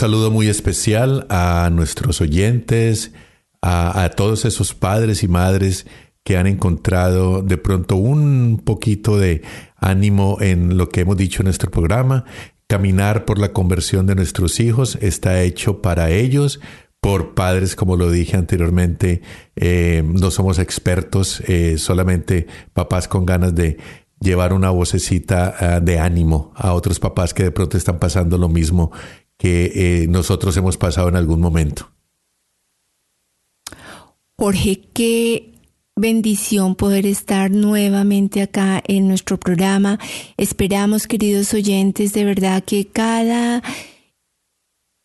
saludo muy especial a nuestros oyentes, a, todos esos padres y madres que han encontrado de pronto un poquito de ánimo en lo que hemos dicho en nuestro programa. Caminar por la conversión de nuestros hijos está hecho para ellos, por padres, como lo dije anteriormente, eh, no somos expertos, eh, solamente papás con ganas de llevar una vocecita ah, de ánimo a otros papás que de pronto están pasando lo mismo que eh, nosotros hemos pasado en algún momento. Jorge, qué bendición poder estar nuevamente acá en nuestro programa. Esperamos, queridos oyentes, de verdad que cada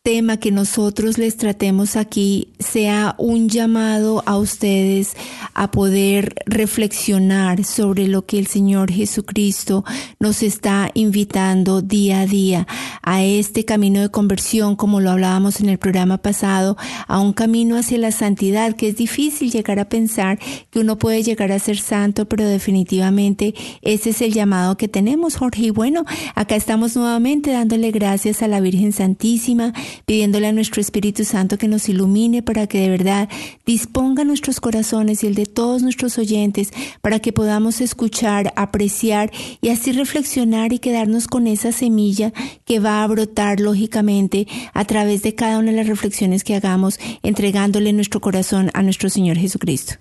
tema que nosotros les tratemos aquí sea un llamado a ustedes a poder reflexionar sobre lo que el Señor Jesucristo nos está invitando día a día a este camino de conversión, como lo hablábamos en el programa pasado, a un camino hacia la santidad, que es difícil llegar a pensar que uno puede llegar a ser santo, pero definitivamente ese es el llamado que tenemos, Jorge. Y bueno, acá estamos nuevamente dándole gracias a la Virgen Santísima, pidiéndole a nuestro Espíritu Santo que nos ilumine para que de verdad disponga nuestros corazones y el de todos nuestros oyentes para que podamos escuchar, apreciar y así reflexionar y quedarnos con esa semilla que va a brotar lógicamente a través de cada una de las reflexiones que hagamos, entregándole nuestro corazón a nuestro Señor Jesucristo.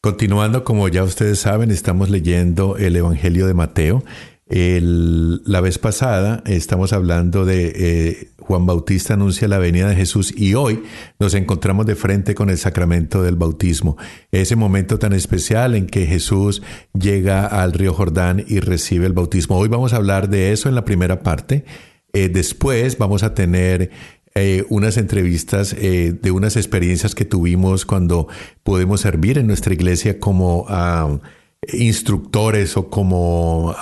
Continuando, como ya ustedes saben, estamos leyendo el Evangelio de Mateo. La vez pasada estamos hablando de eh, Juan Bautista anuncia la venida de Jesús y hoy nos encontramos de frente con el sacramento del bautismo, ese momento tan especial en que Jesús llega al río Jordán y recibe el bautismo. Hoy vamos a hablar de eso en la primera parte. Eh, después vamos a tener eh, unas entrevistas de unas experiencias que tuvimos cuando pudimos servir en nuestra iglesia como ah, instructores o como...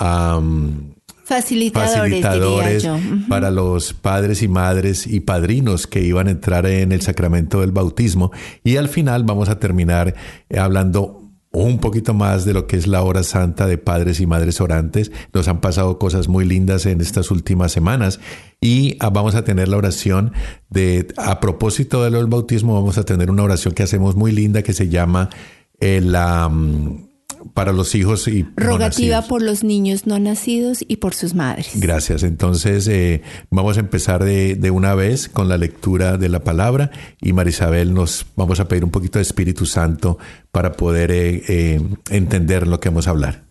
Facilitadores, para los padres y madres y padrinos que iban a entrar en el sacramento del bautismo. Y al final vamos a terminar hablando un poquito más de lo que es la hora santa de padres y madres orantes. Nos han pasado cosas muy lindas en estas últimas semanas y ah, vamos a tener la oración de, a propósito del bautismo, vamos a tener una oración que hacemos muy linda que se llama el... Eh, la para los hijos y rogativa por los niños no nacidos y por sus madres. Gracias. Entonces eh, vamos a empezar de, de, una vez con la lectura de la palabra y Marisabel nos vamos a pedir un poquito de Espíritu Santo para poder eh, eh, entender lo que vamos a hablar.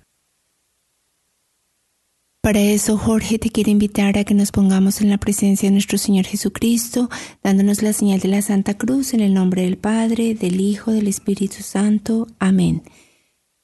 Para eso, Jorge te quiere invitar a que nos pongamos en la presencia de nuestro Señor Jesucristo, dándonos la señal de la Santa Cruz en el nombre del Padre, del Hijo, del Espíritu Santo. Amén.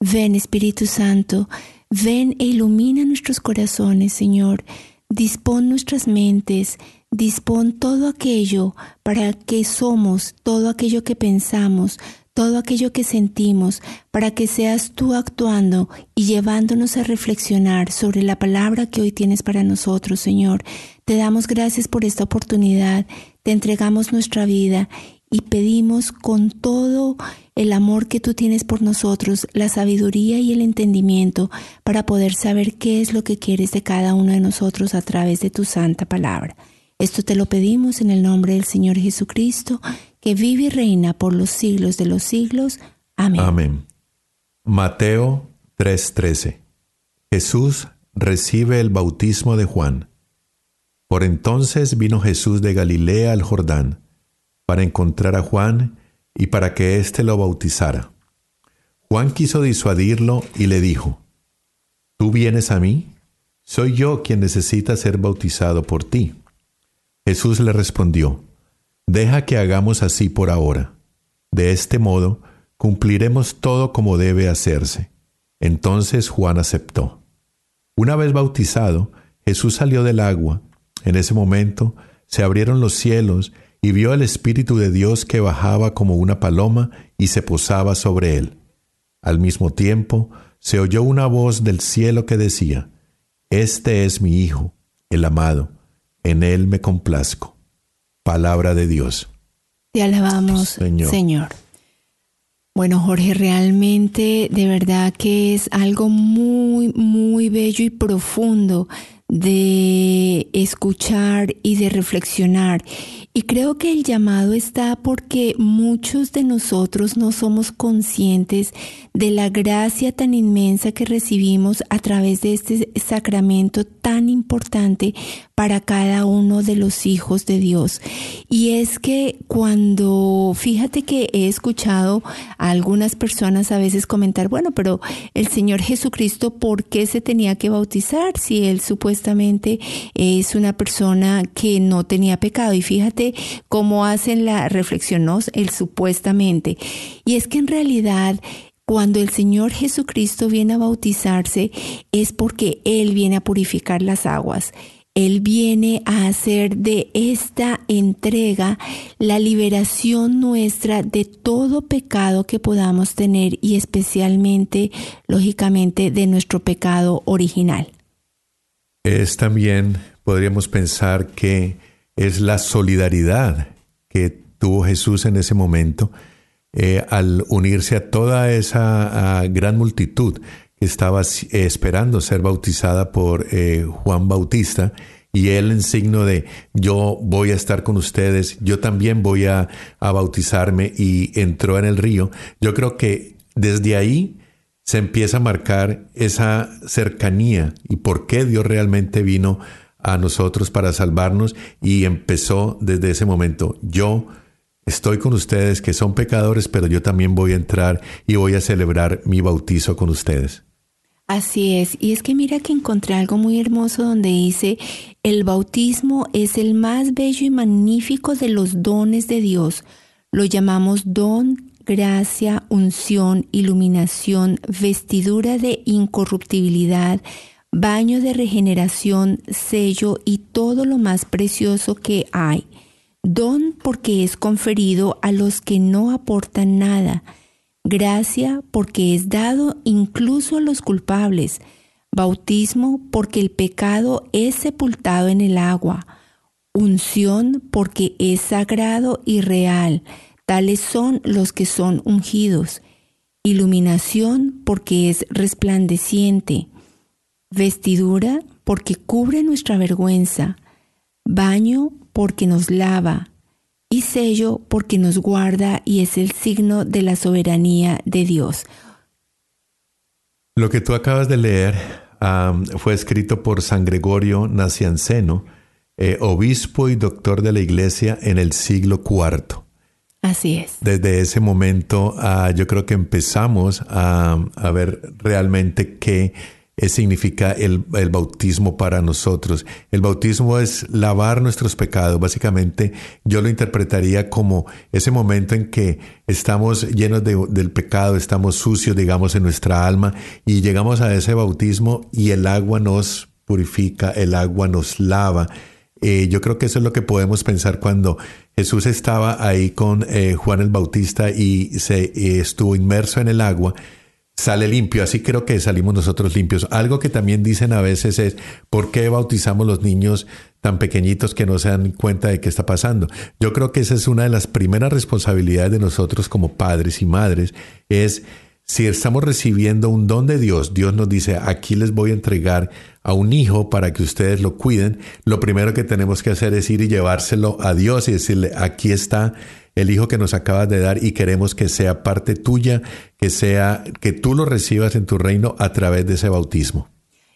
Ven Espíritu Santo, ven e ilumina nuestros corazones, Señor. Dispón nuestras mentes, dispón todo aquello para que somos, todo aquello que pensamos, todo aquello que sentimos, para que seas tú actuando y llevándonos a reflexionar sobre la palabra que hoy tienes para nosotros, Señor. Te damos gracias por esta oportunidad, te entregamos nuestra vida y pedimos con todo el amor que tú tienes por nosotros, la sabiduría y el entendimiento para poder saber qué es lo que quieres de cada uno de nosotros a través de tu santa palabra. Esto te lo pedimos en el nombre del Señor Jesucristo, que vive y reina por los siglos de los siglos. Amén. Amén. Mateo 3:13. Jesús recibe el bautismo de Juan. Por entonces vino Jesús de Galilea al Jordán para encontrar a Juan y para que éste lo bautizara. Juan quiso disuadirlo y le dijo, ¿Tú vienes a mí? Soy yo quien necesita ser bautizado por ti. Jesús le respondió, Deja que hagamos así por ahora. De este modo cumpliremos todo como debe hacerse. Entonces Juan aceptó. Una vez bautizado, Jesús salió del agua. En ese momento se abrieron los cielos y vio al Espíritu de Dios que bajaba como una paloma y se posaba sobre él. Al mismo tiempo, se oyó una voz del cielo que decía, Este es mi Hijo, el amado, en él me complazco. Palabra de Dios. Te alabamos, Señor. Bueno, Jorge, realmente de verdad que es algo muy, muy bello y profundo de escuchar y de reflexionar. Y creo que el llamado está porque muchos de nosotros no somos conscientes de la gracia tan inmensa que recibimos a través de este sacramento tan importante para cada uno de los hijos de Dios. Y es que cuando, fíjate que he escuchado a algunas personas a veces comentar, bueno, pero el Señor Jesucristo, ¿por qué se tenía que bautizar si él supuestamente es una persona que no tenía pecado? Y fíjate cómo hacen la reflexión, ¿no? El supuestamente. Y es que en realidad cuando el Señor Jesucristo viene a bautizarse es porque Él viene a purificar las aguas. Él viene a hacer de esta entrega la liberación nuestra de todo pecado que podamos tener y especialmente, lógicamente, de nuestro pecado original. Es también, podríamos pensar que es la solidaridad que tuvo Jesús en ese momento eh, al unirse a toda esa gran multitud que estaba esperando ser bautizada por eh, Juan Bautista, y él en signo de yo voy a estar con ustedes, yo también voy a, a bautizarme y entró en el río, yo creo que desde ahí se empieza a marcar esa cercanía y por qué Dios realmente vino a nosotros para salvarnos y empezó desde ese momento. Yo Estoy con ustedes que son pecadores, pero yo también voy a entrar y voy a celebrar mi bautizo con ustedes. Así es, y es que mira que encontré algo muy hermoso donde dice, el bautismo es el más bello y magnífico de los dones de Dios. Lo llamamos don, gracia, unción, iluminación, vestidura de incorruptibilidad, baño de regeneración, sello y todo lo más precioso que hay. Don porque es conferido a los que no aportan nada, gracia porque es dado incluso a los culpables, bautismo porque el pecado es sepultado en el agua, unción porque es sagrado y real, tales son los que son ungidos, iluminación porque es resplandeciente, vestidura porque cubre nuestra vergüenza, baño porque nos lava, y sello porque nos guarda y es el signo de la soberanía de Dios. Lo que tú acabas de leer fue escrito por San Gregorio Nacianceno, eh, obispo y doctor de la iglesia en el siglo IV. Así es. Desde ese momento ah, yo creo que empezamos a, a ver realmente qué significa el, bautismo para nosotros. El bautismo es lavar nuestros pecados. Básicamente yo lo interpretaría como ese momento en que estamos llenos del pecado, estamos sucios, digamos, en nuestra alma y llegamos a ese bautismo y el agua nos purifica, el agua nos lava. Eh, yo creo que eso es lo que podemos pensar cuando Jesús estaba ahí con eh, Juan el Bautista y se eh, estuvo inmerso en el agua sale limpio. Así creo que salimos nosotros limpios. Algo que también dicen a veces es, ¿por qué bautizamos los niños tan pequeñitos que no se dan cuenta de qué está pasando? Yo creo que esa es una de las primeras responsabilidades de nosotros como padres y madres, es si estamos recibiendo un don de Dios, Dios nos dice, aquí les voy a entregar a un hijo para que ustedes lo cuiden, lo primero que tenemos que hacer es ir y llevárselo a Dios y decirle, aquí está el Hijo que nos acabas de dar y queremos que sea parte tuya, que sea, que tú lo recibas en tu reino a través de ese bautismo.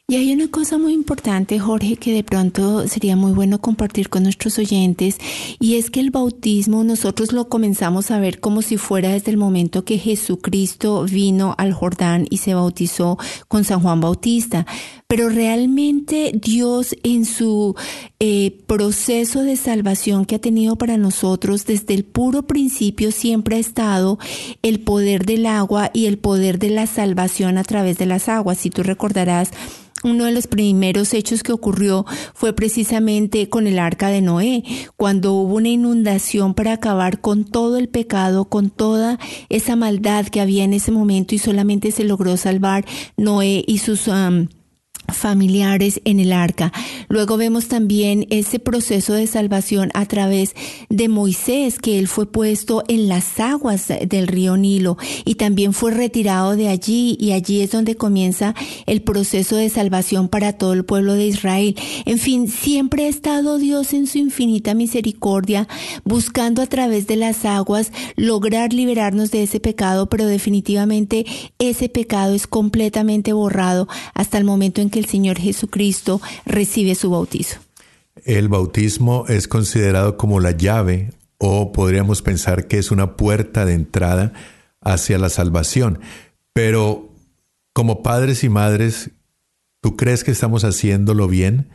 Y hay una cosa muy importante, Jorge, que de pronto sería muy bueno compartir con nuestros oyentes, y es que el bautismo nosotros lo comenzamos a ver como si fuera desde el momento que Jesucristo vino al Jordán y se bautizó con San Juan Bautista. Pero realmente Dios en su eh, proceso de salvación que ha tenido para nosotros desde el puro principio siempre ha estado el poder del agua y el poder de la salvación a través de las aguas. Si tú recordarás, uno de los primeros hechos que ocurrió fue precisamente con el arca de Noé, cuando hubo una inundación para acabar con todo el pecado, con toda esa maldad que había en ese momento y solamente se logró salvar Noé y sus familiares en el arca. Luego vemos también ese proceso de salvación a través de Moisés, que él fue puesto en las aguas del río Nilo y también fue retirado de allí y allí es donde comienza el proceso de salvación para todo el pueblo de Israel. En fin, siempre ha estado Dios en su infinita misericordia buscando a través de las aguas lograr liberarnos de ese pecado, pero definitivamente ese pecado es completamente borrado hasta el momento en que el Señor Jesucristo recibe su bautizo. El bautismo es considerado como la llave o podríamos pensar que es una puerta de entrada hacia la salvación. Pero como padres y madres, ¿tú crees que estamos haciéndolo bien?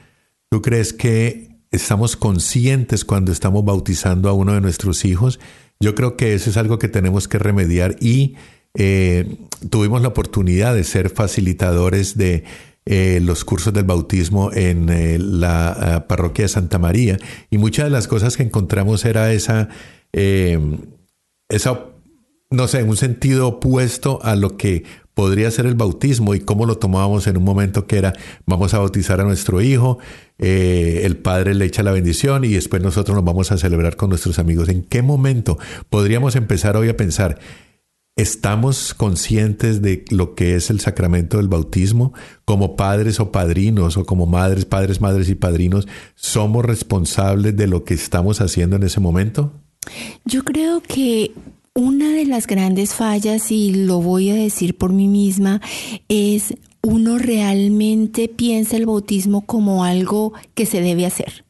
¿Tú crees que estamos conscientes cuando estamos bautizando a uno de nuestros hijos? Yo creo que eso es algo que tenemos que remediar y eh, tuvimos la oportunidad de ser facilitadores de eh, los cursos del bautismo en eh, la eh, parroquia de Santa María y muchas de las cosas que encontramos era esa, esa, no sé, un sentido opuesto a lo que podría ser el bautismo y cómo lo tomábamos en un momento que era vamos a bautizar a nuestro hijo, el padre le echa la bendición y después nosotros nos vamos a celebrar con nuestros amigos. ¿En qué momento podríamos empezar hoy a pensar? ¿Estamos conscientes de lo que es el sacramento del bautismo? Como padres o padrinos o como madres, padres, madres y padrinos, ¿somos responsables de lo que estamos haciendo en ese momento? Yo creo que una de las grandes fallas, y lo voy a decir por mí misma, es uno realmente piensa el bautismo como algo que se debe hacer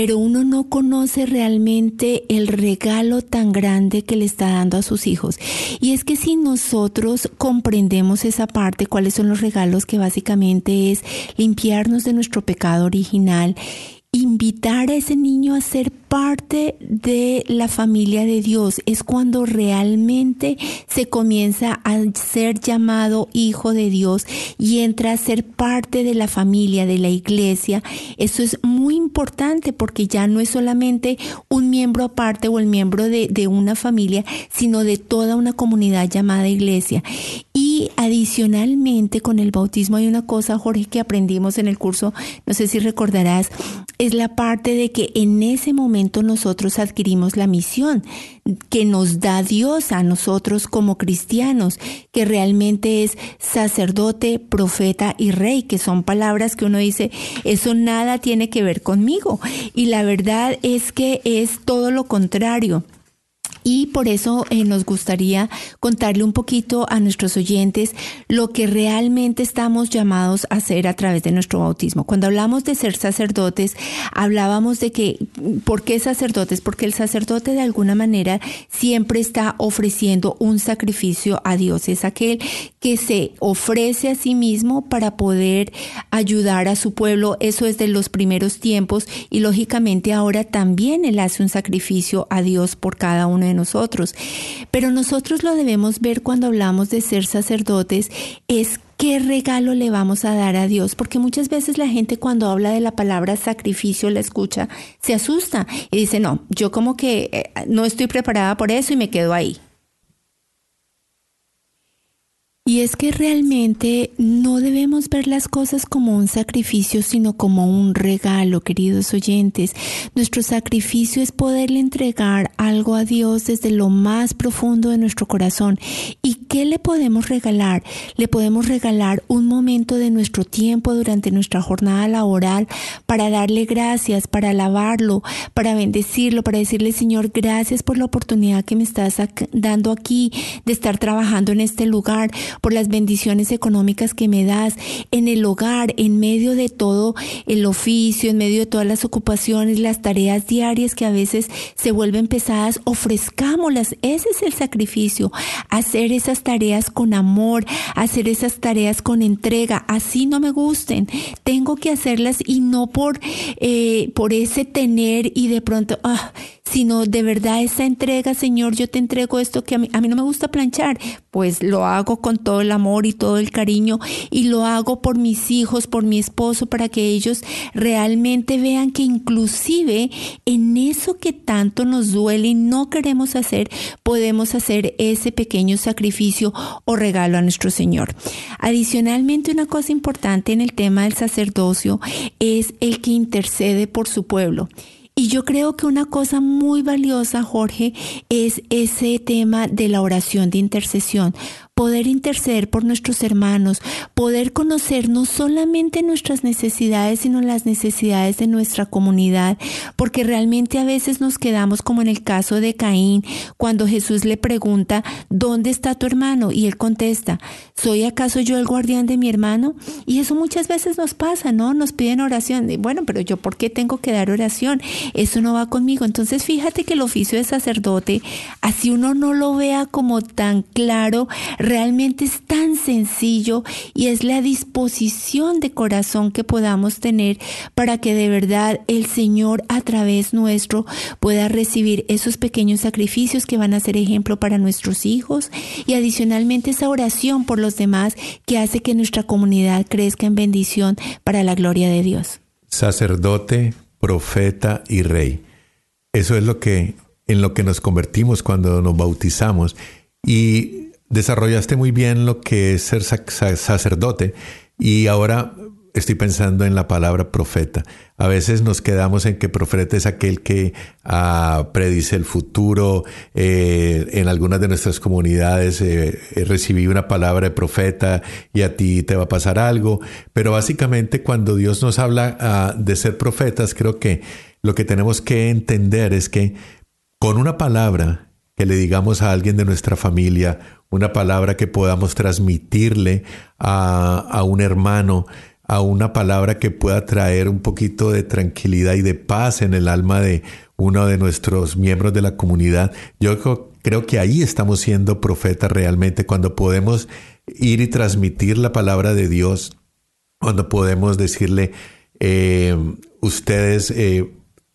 pero uno no conoce realmente el regalo tan grande que le está dando a sus hijos. Y es que si nosotros comprendemos esa parte, cuáles son los regalos que básicamente es limpiarnos de nuestro pecado original invitar a ese niño a ser parte de la familia de Dios. Es cuando realmente se comienza a ser llamado hijo de Dios y entra a ser parte de la familia, de la iglesia. Eso es muy importante porque ya no es solamente un miembro aparte o el miembro de, de una familia, sino de toda una comunidad llamada iglesia. Y adicionalmente con el bautismo hay una cosa, Jorge, que aprendimos en el curso, no sé si recordarás, es la parte de que en ese momento nosotros adquirimos la misión que nos da Dios a nosotros como cristianos, que realmente es sacerdote, profeta y rey, que son palabras que uno dice, eso nada tiene que ver conmigo. Y la verdad es que es todo lo contrario. Y por eso eh, nos gustaría contarle un poquito a nuestros oyentes lo que realmente estamos llamados a hacer a través de nuestro bautismo. Cuando hablamos de ser sacerdotes, hablábamos de que, ¿por qué sacerdotes? Porque el sacerdote de alguna manera siempre está ofreciendo un sacrificio a Dios. Es aquel que se ofrece a sí mismo para poder ayudar a su pueblo. Eso es de los primeros tiempos y lógicamente ahora también él hace un sacrificio a Dios por cada uno de nosotros. Pero nosotros lo debemos ver cuando hablamos de ser sacerdotes es qué regalo le vamos a dar a Dios, porque muchas veces la gente cuando habla de la palabra sacrificio, la escucha, se asusta y dice, no, yo como que eh, no estoy preparada por eso y me quedo ahí. Y es que realmente no debemos ver las cosas como un sacrificio, sino como un regalo, queridos oyentes. Nuestro sacrificio es poderle entregar algo a Dios desde lo más profundo de nuestro corazón. ¿Y qué le podemos regalar? Le podemos regalar un momento de nuestro tiempo durante nuestra jornada laboral para darle gracias, para alabarlo, para bendecirlo, para decirle, Señor, gracias por la oportunidad que me estás dando aquí de estar trabajando en este lugar por las bendiciones económicas que me das en el hogar, en medio de todo el oficio, en medio de todas las ocupaciones, las tareas diarias que a veces se vuelven pesadas, ofrezcámoslas. Ese es el sacrificio, hacer esas tareas con amor, hacer esas tareas con entrega, así no me gusten, tengo que hacerlas y no por, eh, por ese tener y de pronto, ah, sino de verdad esa entrega, Señor, yo te entrego esto que a mí, a mí no me gusta planchar, pues lo hago con todo el amor y todo el cariño y lo hago por mis hijos, por mi esposo, para que ellos realmente vean que inclusive en eso que tanto nos duele y no queremos hacer, podemos hacer ese pequeño sacrificio o regalo a nuestro Señor. Adicionalmente, una cosa importante en el tema del sacerdocio es el que intercede por su pueblo. Y yo creo que una cosa muy valiosa, Jorge, es ese tema de la oración de intercesión, poder interceder por nuestros hermanos, poder conocer no solamente nuestras necesidades, sino las necesidades de nuestra comunidad, porque realmente a veces nos quedamos como en el caso de Caín, cuando Jesús le pregunta, ¿dónde está tu hermano? Y él contesta, ¿soy acaso yo el guardián de mi hermano? Y eso muchas veces nos pasa, ¿no? Nos piden oración. bueno, pero yo, ¿por qué tengo que dar oración? Eso no va conmigo. Entonces, fíjate que el oficio de sacerdote, así uno no lo vea como tan claro, realmente es tan sencillo y es la disposición de corazón que podamos tener para que de verdad el Señor a través nuestro pueda recibir esos pequeños sacrificios que van a ser ejemplo para nuestros hijos y adicionalmente esa oración por los demás que hace que nuestra comunidad crezca en bendición para la gloria de Dios. Sacerdote, profeta y rey. Eso es lo que en lo que nos convertimos cuando nos bautizamos y desarrollaste muy bien lo que es ser sacerdote y ahora estoy pensando en la palabra profeta. A veces nos quedamos en que profeta es aquel que ah, predice el futuro. Eh, en algunas de nuestras comunidades eh, recibí una palabra de profeta y a ti te va a pasar algo. Pero básicamente cuando Dios nos habla ah, de ser profetas, creo que lo que tenemos que entender es que con una palabra que le digamos a alguien de nuestra familia una palabra que podamos transmitirle a, un hermano, a una palabra que pueda traer un poquito de tranquilidad y de paz en el alma de uno de nuestros miembros de la comunidad. Yo creo que ahí estamos siendo profetas realmente, cuando podemos ir y transmitir la palabra de Dios, cuando podemos decirle, eh, ustedes eh,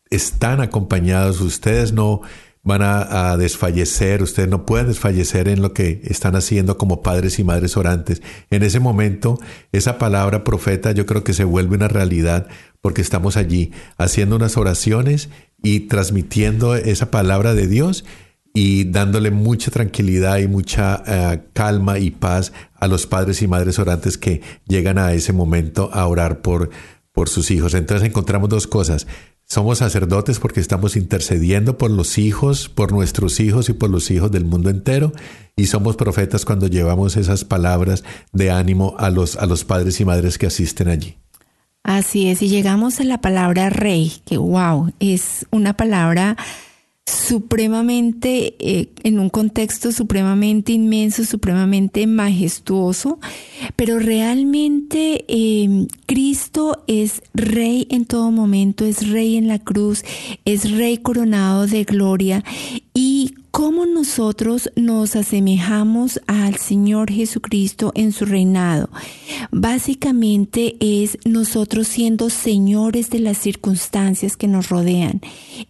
están acompañados, ustedes no van a, desfallecer, ustedes no pueden desfallecer en lo que están haciendo como padres y madres orantes. En ese momento, esa palabra profeta yo creo que se vuelve una realidad porque estamos allí haciendo unas oraciones y transmitiendo esa palabra de Dios y dándole mucha tranquilidad y mucha eh, calma y paz a los padres y madres orantes que llegan a ese momento a orar por, por sus hijos. Entonces encontramos dos cosas somos sacerdotes porque estamos intercediendo por los hijos, por nuestros hijos y por los hijos del mundo entero. Y somos profetas cuando llevamos esas palabras de ánimo a los, a los padres y madres que asisten allí. Así es, y llegamos a la palabra rey, que wow, es una palabra supremamente, eh, en un contexto supremamente inmenso, supremamente majestuoso, pero realmente em, Cristo es rey en todo momento, es rey en la cruz, es rey coronado de gloria y cómo nosotros nos asemejamos al Señor Jesucristo en su reinado. Básicamente es nosotros siendo señores de las circunstancias que nos rodean.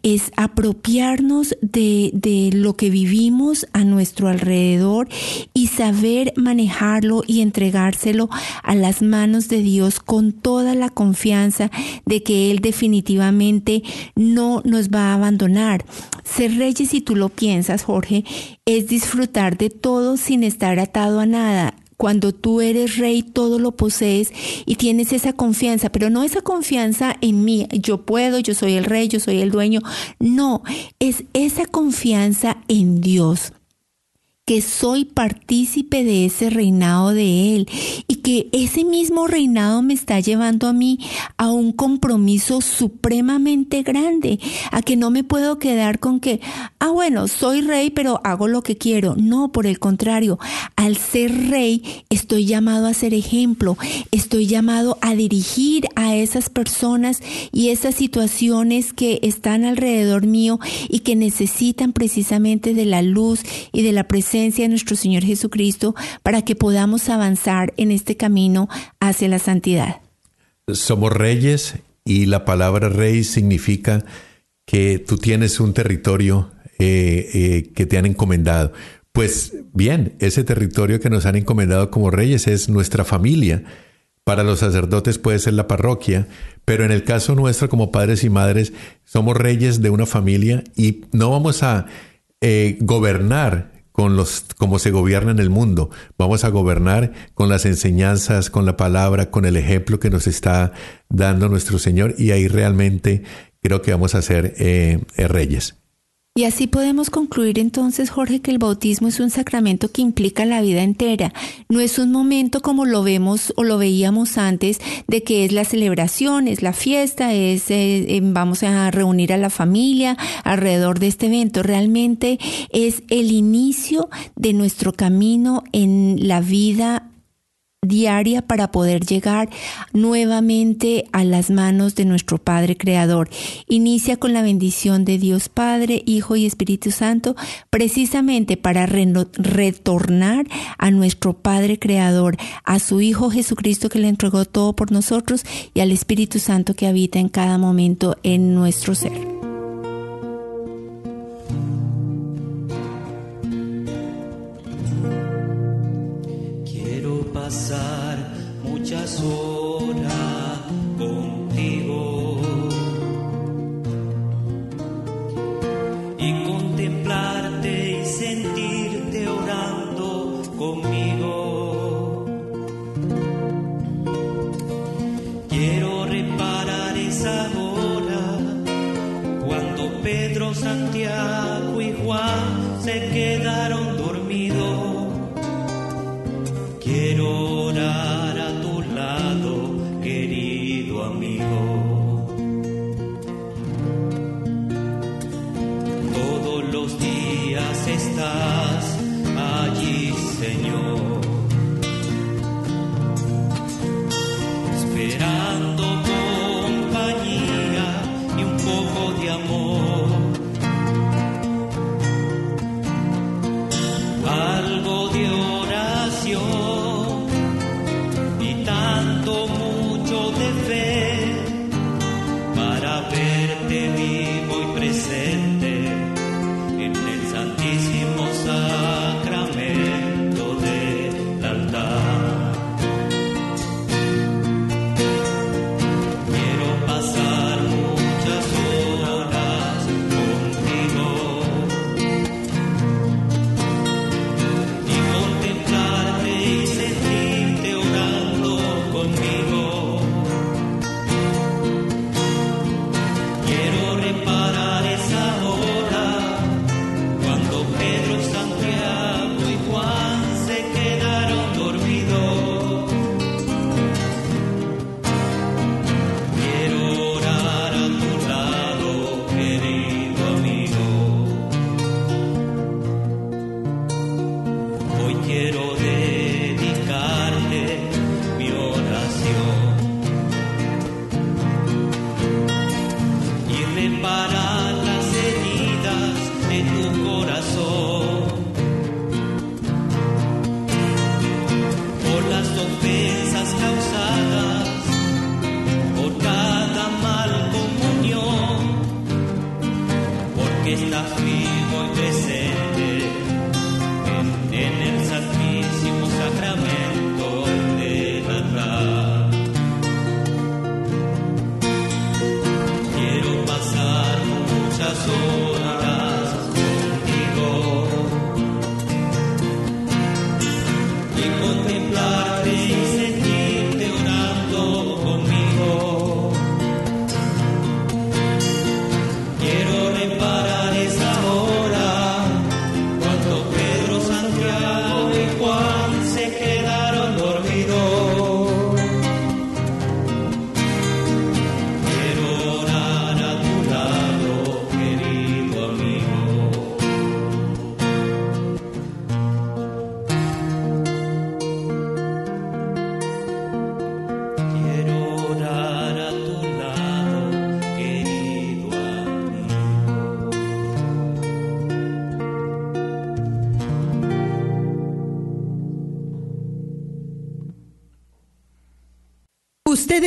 Es apropiarnos de, de lo que vivimos a nuestro alrededor y saber manejarlo y entregárselo a las manos de Dios con toda la confianza de que Él definitivamente no nos va a abandonar. Ser reyes, si tú lo piensas, Jorge, es disfrutar de todo sin estar atado a nada. Cuando tú eres rey, todo lo posees y tienes esa confianza, pero no esa confianza en mí, yo puedo, yo soy el rey, yo soy el dueño. No, es esa confianza en Dios. Que soy partícipe de ese reinado de Él y que ese mismo reinado me está llevando a mí a un compromiso supremamente grande, a que no me puedo quedar con que, ah, bueno, soy rey, pero hago lo que quiero. No, por el contrario, al ser rey estoy llamado a ser ejemplo, estoy llamado a dirigir a esas personas y esas situaciones que están alrededor mío y que necesitan precisamente de la luz y de la presencia de nuestro Señor Jesucristo para que podamos avanzar en este camino hacia la santidad. Somos reyes y la palabra rey significa que tú tienes un territorio eh, eh, que te han encomendado. Pues bien, ese territorio que nos han encomendado como reyes es nuestra familia. Para los sacerdotes puede ser la parroquia, pero en el caso nuestro como padres y madres somos reyes de una familia y no vamos a eh, gobernar con los cómo se gobierna en el mundo. Vamos a gobernar con las enseñanzas, con la palabra, con el ejemplo que nos está dando nuestro Señor y ahí realmente creo que vamos a ser eh, eh, reyes. Y así podemos concluir entonces, Jorge, que el bautismo es un sacramento que implica la vida entera. No es un momento como lo vemos o lo veíamos antes, de que es la celebración, es la fiesta, es eh, vamos a reunir a la familia alrededor de este evento. Realmente es el inicio de nuestro camino en la vida diaria para poder llegar nuevamente a las manos de nuestro Padre Creador. Inicia con la bendición de Dios Padre, Hijo y Espíritu Santo, precisamente para retornar a nuestro Padre Creador, a su Hijo Jesucristo que le entregó todo por nosotros y al Espíritu Santo que habita en cada momento en nuestro ser. Pasar muchas horas días te enlouquecer.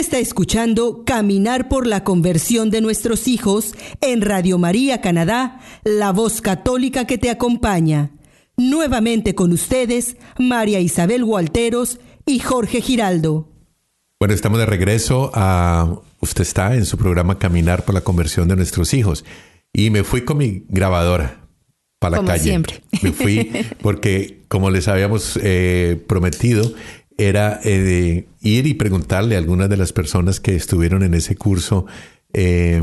Está escuchando Caminar por la conversión de nuestros hijos en Radio María Canadá, la voz católica que te acompaña. Nuevamente con ustedes, María Isabel Gualteros y Jorge Giraldo. Bueno, estamos de regreso a... Usted está en su programa Caminar por la conversión de nuestros hijos. Y me fui con mi grabadora para la Como calle. siempre. Me fui porque, como les habíamos eh, prometido, era eh, ir y preguntarle a algunas de las personas que estuvieron en ese curso eh,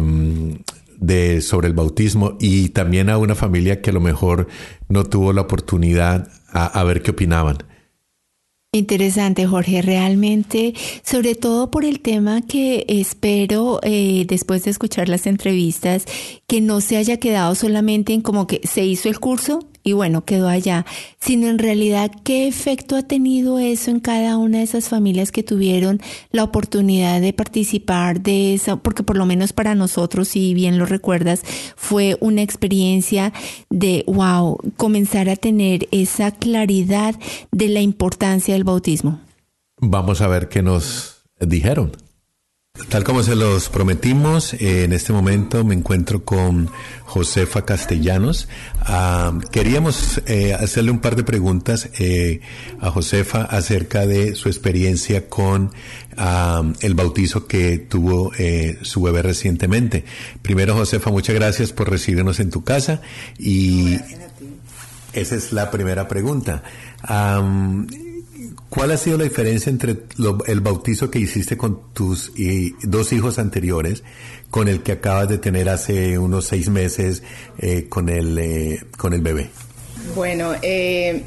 de, sobre el bautismo y también a una familia que a lo mejor no tuvo la oportunidad a, a ver qué opinaban. Interesante, Jorge, realmente, sobre todo por el tema que espero, eh, después de escuchar las entrevistas, que no se haya quedado solamente en como que se hizo el curso y bueno, quedó allá, sino en realidad qué efecto ha tenido eso en cada una de esas familias que tuvieron la oportunidad de participar de esa, porque por lo menos para nosotros, si bien lo recuerdas, fue una experiencia de, wow, comenzar a tener esa claridad de la importancia del bautismo. Vamos a ver qué nos dijeron. Tal como se los prometimos, eh, en este momento me encuentro con Josefa Castellanos. Ah, queríamos eh, hacerle un par de preguntas eh, a Josefa acerca de su experiencia con ah, el bautizo que tuvo eh, su bebé recientemente. Primero, Josefa, muchas gracias por recibirnos en tu casa y esa es la primera pregunta. ¿Cuál ha sido la diferencia entre lo- el bautizo que hiciste con tus dos hijos anteriores con el que acabas de tener hace unos seis meses eh, con, el, eh, con el bebé? Bueno, eh,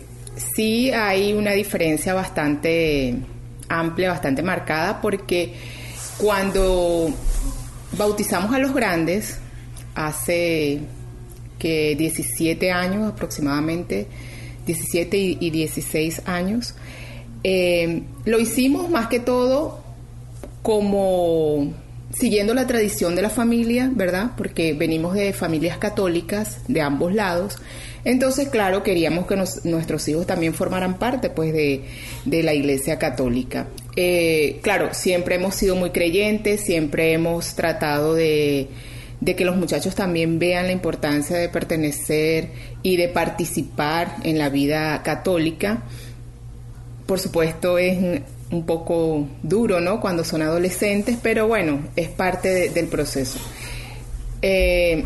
sí hay una diferencia bastante amplia, bastante marcada, porque cuando bautizamos a los grandes, hace que 17 años aproximadamente, 17 y, y 16 años, eh, lo hicimos más que todo como siguiendo la tradición de la familia, ¿verdad? Porque venimos de familias católicas de ambos lados. Entonces, claro, queríamos que nuestros hijos también formaran parte, pues, de, de la Iglesia Católica. Eh, claro, siempre hemos sido muy creyentes, siempre hemos tratado de, de que los muchachos también vean la importancia de pertenecer y de participar en la vida católica por supuesto es un poco duro, ¿no? Cuando son adolescentes, pero bueno, es parte de- del proceso. Eh,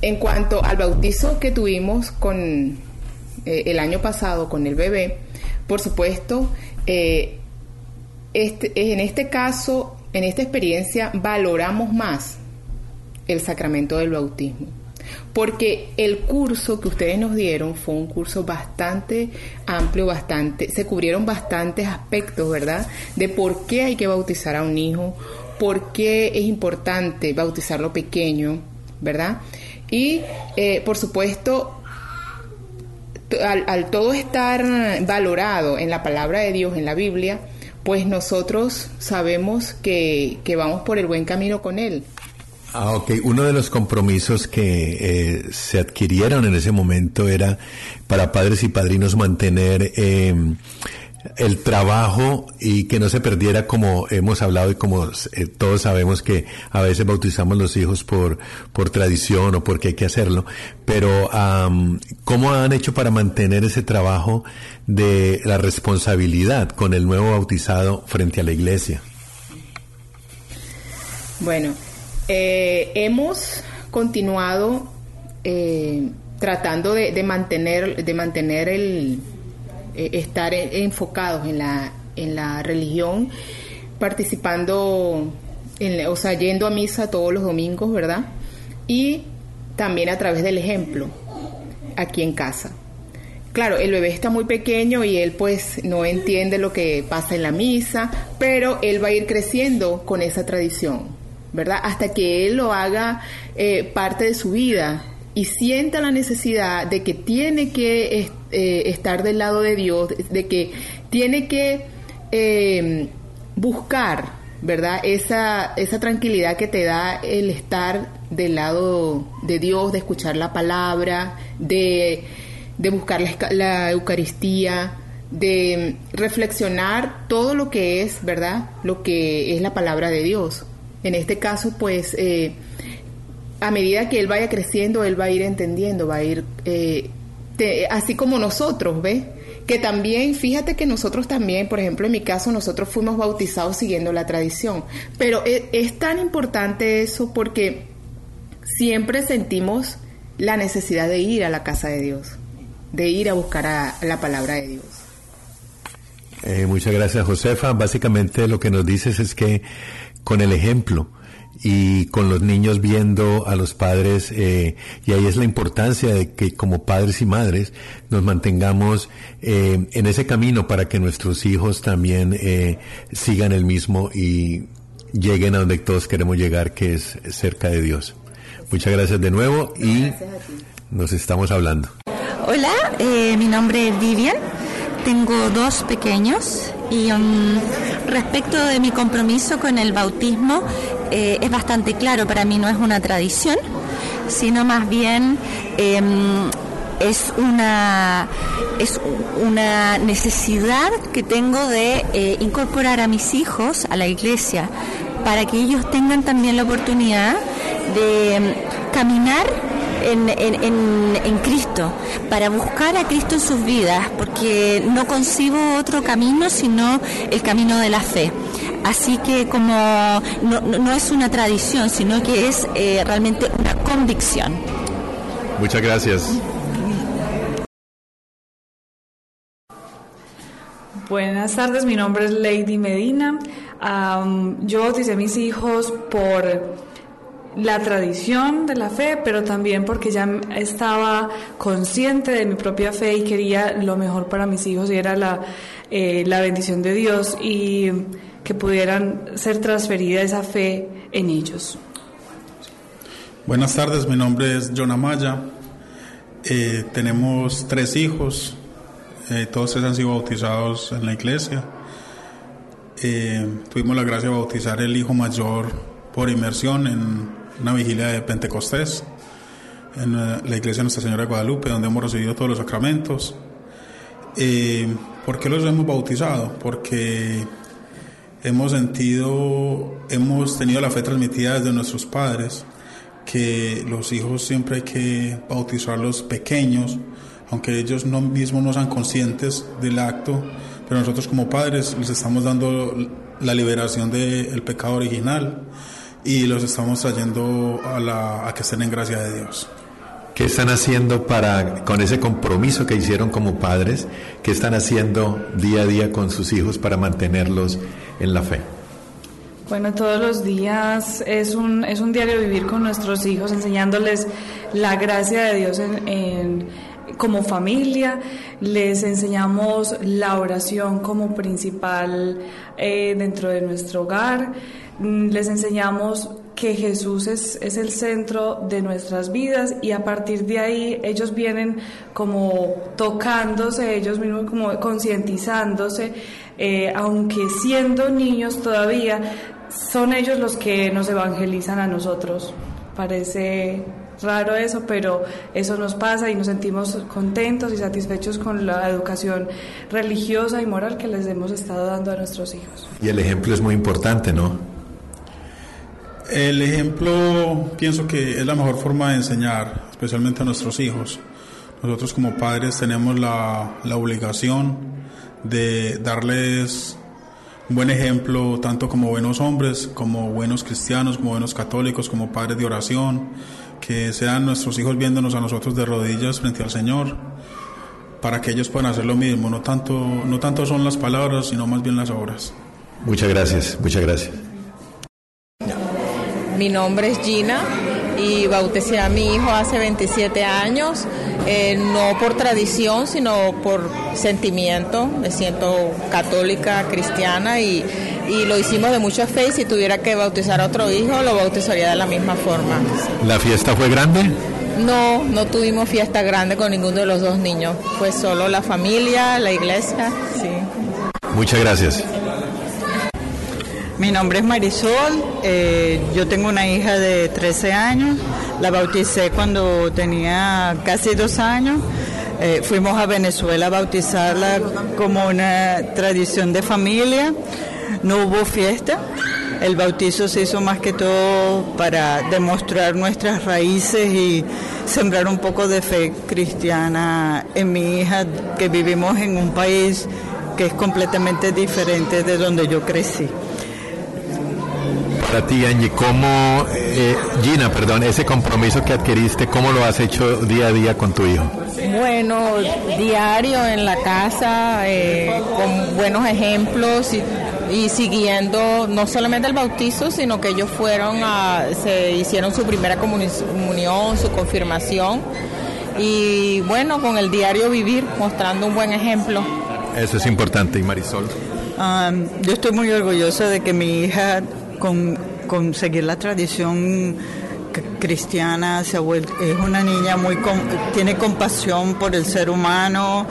en cuanto al bautizo que tuvimos con eh, el año pasado con el bebé, por supuesto, eh, este, en este caso, en esta experiencia, valoramos más el sacramento del bautismo. Porque el curso que ustedes nos dieron fue un curso bastante amplio, bastante, se cubrieron bastantes aspectos, ¿verdad? De por qué hay que bautizar a un hijo, por qué es importante bautizarlo pequeño, ¿verdad? Y, eh, por supuesto, al, al todo estar valorado en la palabra de Dios, en la Biblia, pues nosotros sabemos que, que vamos por el buen camino con Él. Ah, ok. Uno de los compromisos que eh, se adquirieron en ese momento era para padres y padrinos mantener eh, el trabajo y que no se perdiera como hemos hablado y como eh, todos sabemos que a veces bautizamos los hijos por, por tradición o porque hay que hacerlo, pero am, ¿cómo han hecho para mantener ese trabajo de la responsabilidad con el nuevo bautizado frente a la iglesia? Bueno, eh, hemos continuado eh, tratando de, de mantener, de mantener el eh, estar enfocados en la, en la religión, participando, en, o sea, yendo a misa todos los domingos, ¿verdad? Y también a través del ejemplo, aquí en casa. Claro, el bebé está muy pequeño y él pues no entiende lo que pasa en la misa, pero él va a ir creciendo con esa tradición, ¿verdad? Hasta que él lo haga eh, parte de su vida y sienta la necesidad de que tiene que eh, estar del lado de Dios, de que tiene que eh, buscar, ¿verdad? Esa, esa tranquilidad que te da el estar del lado de Dios, de escuchar la palabra, de, de buscar la, la Eucaristía, de reflexionar todo lo que es, ¿verdad? Lo que es la palabra de Dios. En este caso, pues, eh, a medida que él vaya creciendo, él va a ir entendiendo, va a ir, eh, así como nosotros, ¿ves? Que también, fíjate que nosotros también, por ejemplo, en mi caso, nosotros fuimos bautizados siguiendo la tradición. Pero es, es tan importante eso porque siempre sentimos la necesidad de ir a la casa de Dios, de ir a buscar a la palabra de Dios. Eh, muchas gracias, Josefa. Básicamente lo que nos dices es que con el ejemplo y con los niños viendo a los padres, eh, y ahí es la importancia de que como padres y madres nos mantengamos eh, en ese camino para que nuestros hijos también eh, sigan el mismo y lleguen a donde todos queremos llegar, que es cerca de Dios. Muchas gracias de nuevo y nos estamos hablando. Hola, eh, mi nombre es Vivian, tengo dos pequeños y um, respecto de mi compromiso con el bautismo eh, es bastante claro, para mí no es una tradición, sino más bien em, es una es una necesidad que tengo de eh, incorporar a mis hijos a la iglesia para que ellos tengan también la oportunidad de em, caminar en, en, en, en, Cristo, para buscar a Cristo en sus vidas, porque no concibo otro camino sino el camino de la fe. Así que como no, no es una tradición, sino que es eh, realmente una convicción. Muchas gracias. Buenas tardes, mi nombre es Lady Medina. Um, yo bauticé a mis hijos por la tradición de la fe, pero también porque ya estaba consciente de mi propia fe y quería lo mejor para mis hijos y era la, eh, la bendición de Dios y que pudieran ser transferida esa fe en ellos. Buenas tardes, mi nombre es John Amaya. Eh, tenemos tres hijos, eh, todos ellos han sido bautizados en la iglesia. Tuvimos la gracia de bautizar el hijo mayor por inmersión en una vigilia de Pentecostés en la iglesia de Nuestra Señora de Guadalupe, donde hemos recibido todos los sacramentos. Eh, ¿Por qué los hemos bautizado? Porque hemos sentido, hemos tenido la fe transmitida desde nuestros padres, que los hijos siempre hay que bautizarlos pequeños, aunque ellos no mismos no sean conscientes del acto, pero nosotros como padres les estamos dando la liberación del pecado original y los estamos trayendo a, la, a que estén en gracia de Dios. ¿Qué están haciendo para, con ese compromiso que hicieron como padres, qué están haciendo día a día con sus hijos para mantenerlos en la fe? Bueno, todos los días es un, es un diario vivir con nuestros hijos, enseñándoles la gracia de Dios en, en, como familia, les enseñamos la oración como principal eh, dentro de nuestro hogar, les enseñamos que Jesús es, es, el centro de nuestras vidas y a partir de ahí ellos vienen como tocándose, ellos mismos como concientizándose, eh, aunque siendo niños todavía, son ellos los que nos evangelizan a nosotros. Parece raro eso, pero eso nos pasa y nos sentimos contentos y satisfechos con la educación religiosa y moral que les hemos estado dando a nuestros hijos. Y el ejemplo es muy importante, ¿no? El ejemplo pienso que es la mejor forma de enseñar, especialmente a nuestros hijos. Nosotros como padres tenemos la, la obligación de darles un buen ejemplo, tanto como buenos hombres, como buenos cristianos, como buenos católicos, como padres de oración, que sean nuestros hijos viéndonos a nosotros de rodillas frente al Señor, para que ellos puedan hacer lo mismo. No tanto, no tanto son las palabras, sino más bien las obras. Muchas gracias, muchas gracias. Mi nombre es Gina y bauticé a mi hijo hace 27 años, eh, no por tradición, sino por sentimiento. Me siento católica, cristiana y, y, lo hicimos de mucha fe y si tuviera que bautizar a otro hijo, lo bautizaría de la misma forma. ¿La fiesta fue grande? No, no tuvimos fiesta grande con ninguno de los dos niños, fue solo la familia, la iglesia, sí. Muchas gracias. Mi nombre es Marisol, eh, yo tengo una hija de 13 años, la bauticé cuando tenía casi dos años. Eh, fuimos a Venezuela a bautizarla como una tradición de familia. No hubo fiesta. El bautizo se hizo más que todo para demostrar nuestras raíces y sembrar un poco de fe cristiana en mi hija, que vivimos en un país que es completamente diferente de donde yo crecí. Para ti, Angie, ¿cómo, eh, Gina, perdón, ese compromiso que adquiriste, cómo lo has hecho día a día con tu hijo? Bueno, diario en la casa, eh, con buenos ejemplos y, y siguiendo no solamente el bautizo, sino que ellos fueron a, se hicieron su primera comuni- comunión, su confirmación y bueno, con el diario vivir, mostrando un buen ejemplo. Eso es importante. ¿Y Marisol? Um, yo estoy muy orgullosa de que mi hija, con, con seguir la tradición cristiana, se ha vuelto, es una niña muy com- tiene compasión por el ser humano,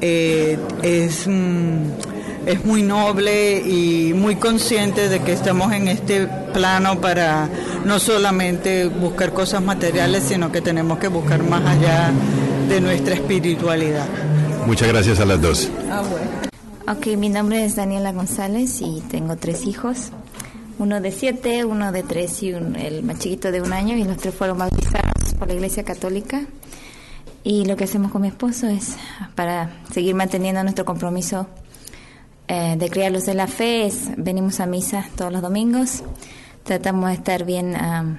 eh, es, mm, es muy noble y muy consciente de que estamos en este plano para no solamente buscar cosas materiales, sino que tenemos que buscar más allá de nuestra espiritualidad. Muchas gracias a las dos. Ok, mi nombre es Daniela González y tengo tres hijos. Uno de siete, uno de tres y un- el más chiquito de un año y los tres fueron bautizados por la Iglesia Católica. Y lo que hacemos con mi esposo es, para seguir manteniendo nuestro compromiso eh, de criarlos de la fe, es, venimos a misa todos los domingos, tratamos de estar bien am,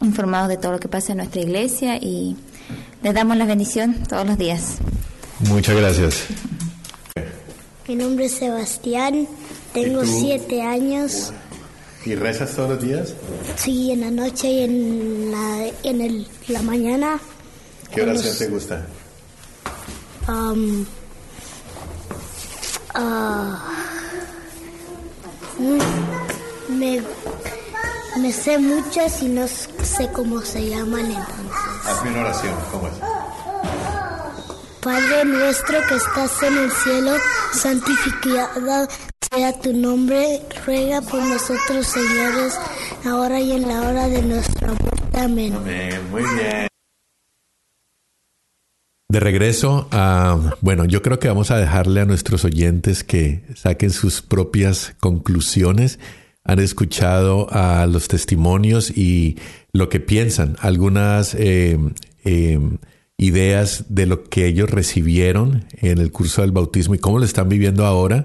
informados de todo lo que pasa en nuestra iglesia y les damos la bendición todos los días. Muchas gracias. Mi nombre es Sebastián, tengo siete años. ¿Y rezas todos los días? Sí, en la noche y en la, en el, la mañana. ¿Qué oración los- te gusta? ah, mm, me, me sé muchas y no sé cómo se llaman entonces. Hazme una oración. ¿Cómo es? Padre nuestro que estás en el cielo, santificado sea tu nombre, ruega por nosotros, señores, ahora y en la hora de nuestra muerte. Amén. Muy bien. De regreso a, bueno, yo creo que vamos a dejarle a nuestros oyentes que saquen sus propias conclusiones. Han escuchado a los testimonios y lo que piensan, algunas eh, eh, ideas de lo que ellos recibieron en el curso del bautismo y cómo lo están viviendo ahora.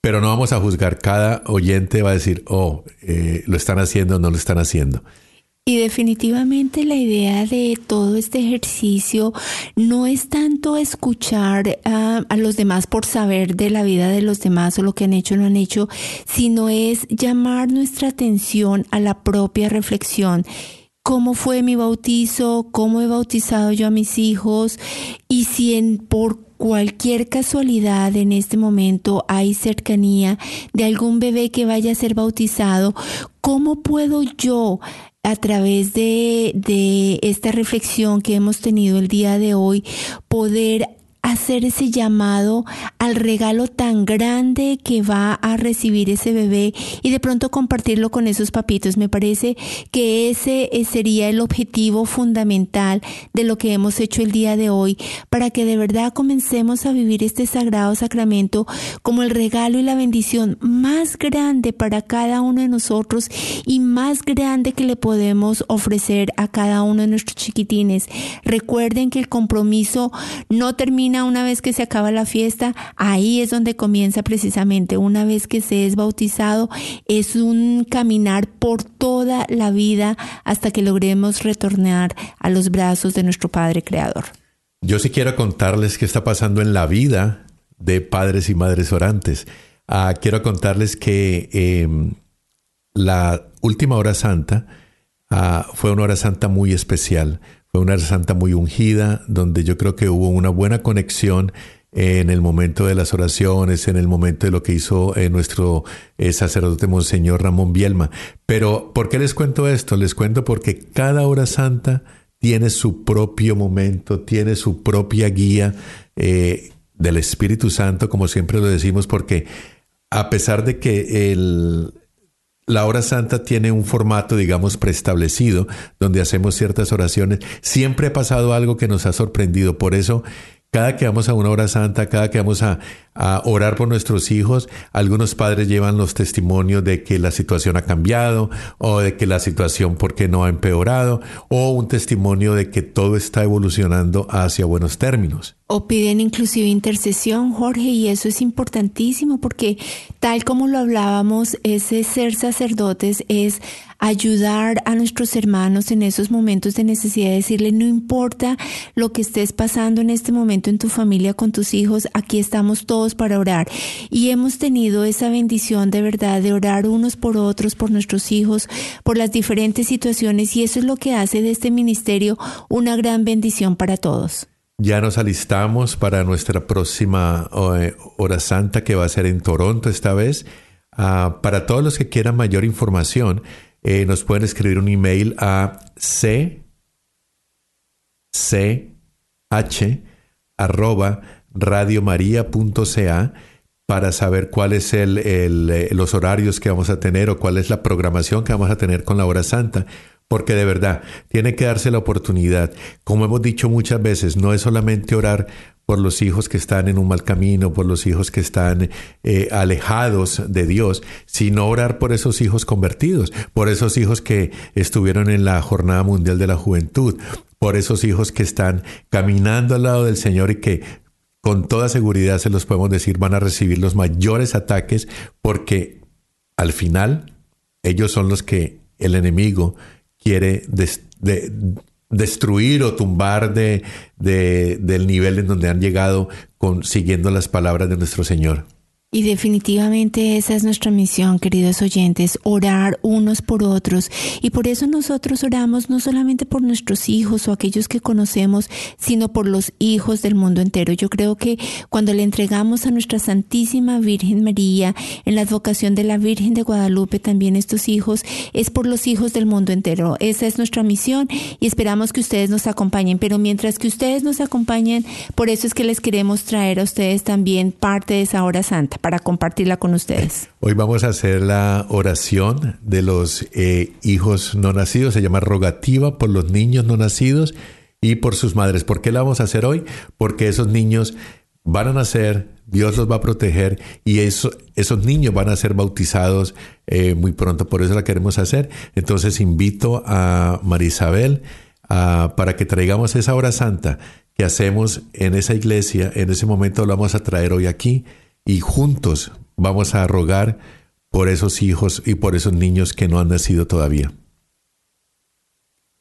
Pero no vamos a juzgar. Cada oyente va a decir, oh, eh, lo están haciendo o no lo están haciendo. Y definitivamente la idea de todo este ejercicio no es tanto escuchar ah, a los demás por saber de la vida de los demás o lo que han hecho o no han hecho, sino es llamar nuestra atención a la propia reflexión. ¿Cómo fue mi bautizo? ¿Cómo he bautizado yo a mis hijos? Y si en, por cualquier casualidad en este momento hay cercanía de algún bebé que vaya a ser bautizado, ¿cómo puedo yo a través de, de esta reflexión que hemos tenido el día de hoy poder hacer ese llamado al regalo tan grande que va a recibir ese bebé y de pronto compartirlo con esos papitos. Me parece que ese eh, sería el objetivo fundamental de lo que hemos hecho el día de hoy para que de verdad comencemos a vivir este sagrado sacramento como el regalo y la bendición más grande para cada uno de nosotros y más grande que le podemos ofrecer a cada uno de nuestros chiquitines. Recuerden que el compromiso no termina una vez que se acaba la fiesta, ahí es donde comienza precisamente. Una vez que se es bautizado, es un caminar por toda la vida hasta que logremos retornar a los brazos de nuestro Padre Creador. Yo sí quiero contarles qué está pasando en la vida de padres y madres orantes. Ah, quiero contarles que eh, la última hora santa ah, fue una hora santa muy especial. Fue una santa muy ungida, donde yo creo que hubo una buena conexión en el momento de las oraciones, en el momento de lo que hizo eh, nuestro eh, sacerdote Monseñor Ramón Bielma. Pero, ¿por qué les cuento esto? Les cuento porque cada hora santa tiene su propio momento, tiene su propia guía eh, del Espíritu Santo, como siempre lo decimos, porque a pesar de que el, la hora santa tiene un formato, digamos, preestablecido, donde hacemos ciertas oraciones, siempre ha pasado algo que nos ha sorprendido. Por eso Cada que vamos a una hora santa, cada que vamos a, a orar por nuestros hijos, algunos padres llevan los testimonios de que la situación ha cambiado o de que la situación, ¿por qué no ha empeorado? O un testimonio de que todo está evolucionando hacia buenos términos. O piden inclusive intercesión, Jorge, y eso es importantísimo porque tal como lo hablábamos, ese ser sacerdotes es ayudar a nuestros hermanos en esos momentos de necesidad, decirle, no importa lo que estés pasando en este momento en tu familia, con tus hijos, aquí estamos todos para orar. Y hemos tenido esa bendición de verdad de orar unos por otros, por nuestros hijos, por las diferentes situaciones, y eso es lo que hace de este ministerio una gran bendición para todos. Ya nos alistamos para nuestra próxima eh, hora santa que va a ser en Toronto esta vez. Ah, para todos los que quieran mayor información, eh, nos pueden escribir un email a c c h arroba radiomaria.ca para saber cuáles el, eh, los horarios que vamos a tener o cuál es la programación que vamos a tener con la hora santa porque de verdad tiene que darse la oportunidad. Como hemos dicho muchas veces, no es solamente orar por los hijos que están en un mal camino, por los hijos que están eh, alejados de Dios, sino orar por esos hijos convertidos, por esos hijos que estuvieron en la Jornada Mundial de la Juventud, por esos hijos que están caminando al lado del Señor y que con toda seguridad se los podemos decir van a recibir los mayores ataques porque al final ellos son los que el enemigo quiere destruir o tumbar de, del nivel en donde han llegado con, siguiendo las palabras de nuestro Señor. Y definitivamente esa es nuestra misión, queridos oyentes, orar unos por otros. Y por eso nosotros oramos no solamente por nuestros hijos o aquellos que conocemos, sino por los hijos del mundo entero. Yo creo que cuando le entregamos a nuestra Santísima Virgen María en la advocación de la Virgen de Guadalupe también estos hijos, es por los hijos del mundo entero. Esa es nuestra misión y esperamos que ustedes nos acompañen. Pero mientras que ustedes nos acompañen, por eso es que les queremos traer a ustedes también parte de esa hora santa para compartirla con ustedes. Hoy vamos a hacer la oración de los eh, hijos no nacidos, se llama rogativa por los niños no nacidos y por sus madres. ¿Por qué la vamos a hacer hoy? Porque esos niños van a nacer, Dios los va a proteger y eso, esos niños van a ser bautizados eh, muy pronto, por eso la queremos hacer. Entonces invito a Marisabel para que traigamos esa hora santa que hacemos en esa iglesia, en ese momento lo vamos a traer hoy aquí y juntos vamos a rogar por esos hijos y por esos niños que no han nacido todavía.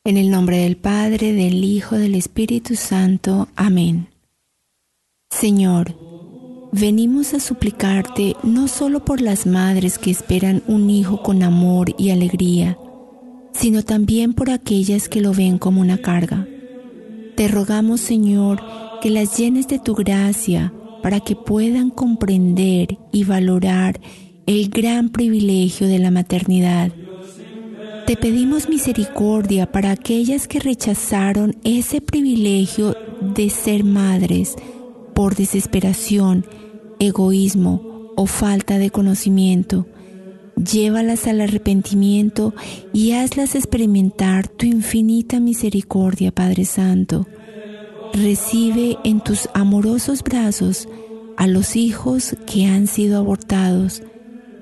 En el nombre del Padre, del Hijo, del Espíritu Santo. Amén. Señor, venimos a suplicarte no solo por las madres que esperan un hijo con amor y alegría, sino también por aquellas que lo ven como una carga. Te rogamos, Señor, que las llenes de tu gracia, para que puedan comprender y valorar el gran privilegio de la maternidad. Te pedimos misericordia para aquellas que rechazaron ese privilegio de ser madres por desesperación, egoísmo o falta de conocimiento. Llévalas al arrepentimiento y hazlas experimentar tu infinita misericordia, Padre Santo recibe en tus amorosos brazos a los hijos que han sido abortados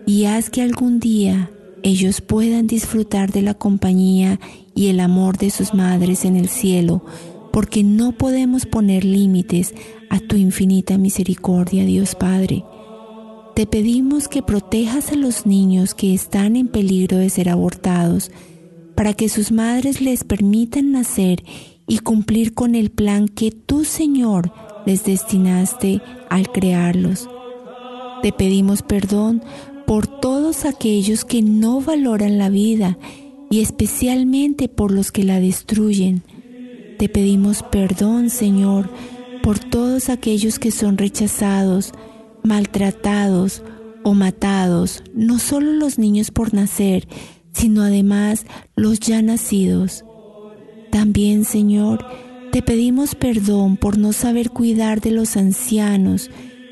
y haz que algún día ellos puedan disfrutar de la compañía y el amor de sus madres en el cielo, porque no podemos poner límites a tu infinita misericordia, Dios Padre. Te pedimos que protejas a los niños que están en peligro de ser abortados, para que sus madres les permitan nacer y cumplir con el plan que tú, Señor, les destinaste al crearlos. Te pedimos perdón por todos aquellos que no valoran la vida y especialmente por los que la destruyen. Te pedimos perdón, Señor, por todos aquellos que son rechazados, maltratados o matados, no solo los niños por nacer, sino además los ya nacidos. También, Señor, te pedimos perdón por no saber cuidar de los ancianos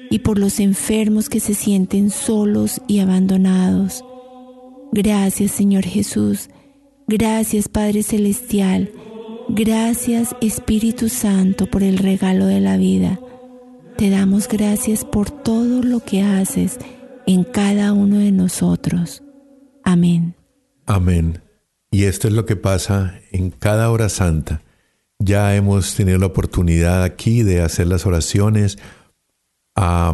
y por los enfermos que se sienten solos y abandonados. Gracias, Señor Jesús. Gracias, Padre Celestial. Gracias Espíritu Santo por el regalo de la vida. Te damos gracias por todo lo que haces en cada uno de nosotros. Amén. Amén. Y esto es lo que pasa en cada hora santa. Ya hemos tenido la oportunidad aquí de hacer las oraciones, la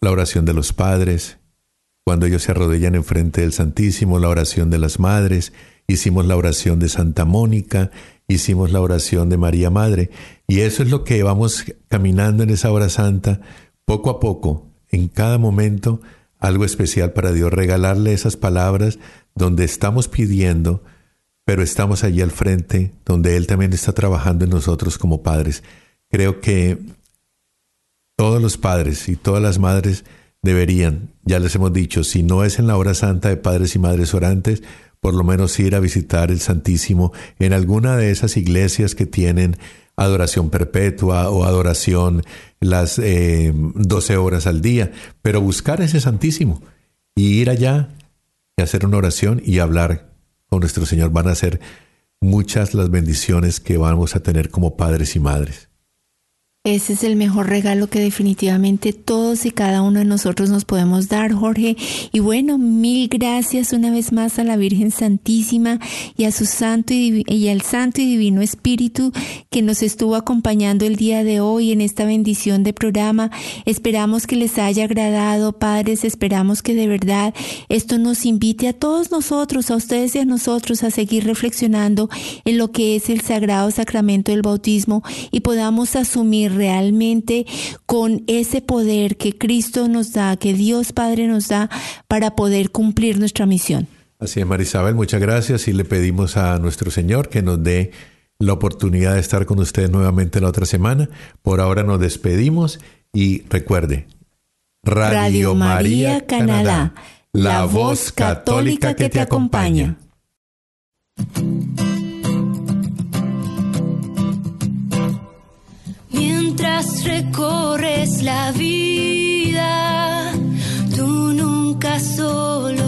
oración de los padres, cuando ellos se arrodillan enfrente del Santísimo, la oración de las madres, hicimos la oración de Santa Mónica, hicimos la oración de María Madre, y eso es lo que vamos caminando en esa hora santa, poco a poco, en cada momento, algo especial para Dios, regalarle esas palabras donde estamos pidiendo, pero estamos allí al frente, donde Él también está trabajando en nosotros como padres. Creo que todos los padres y todas las madres deberían, ya les hemos dicho, si no es en la hora santa de padres y madres orantes, por lo menos ir a visitar el Santísimo en alguna de esas iglesias que tienen adoración perpetua o adoración las eh, 12 horas al día, pero buscar ese Santísimo y ir allá y hacer una oración y hablar con nuestro Señor. Van a ser muchas las bendiciones que vamos a tener como padres y madres. Ese es el mejor regalo que definitivamente todos y cada uno de nosotros nos podemos dar, Jorge. Y bueno, mil gracias una vez más a la Virgen Santísima y a su santo y, y, al Santo y Divino Espíritu que nos estuvo acompañando el día de hoy en esta bendición de programa. Esperamos que les haya agradado, padres. Esperamos que de verdad esto nos invite a todos nosotros, a ustedes y a nosotros, a seguir reflexionando en lo que es el sagrado sacramento del bautismo y podamos asumir realmente con ese poder que Cristo nos da, que Dios Padre nos da para poder cumplir nuestra misión. Así es, Marisabel, muchas gracias y le pedimos a nuestro Señor que nos dé la oportunidad de estar con ustedes nuevamente la otra semana. Por ahora nos despedimos y recuerde, Radio, Radio María, María Canadá, Canadá, la voz católica que te acompaña. Recorres la vida, tú nunca solo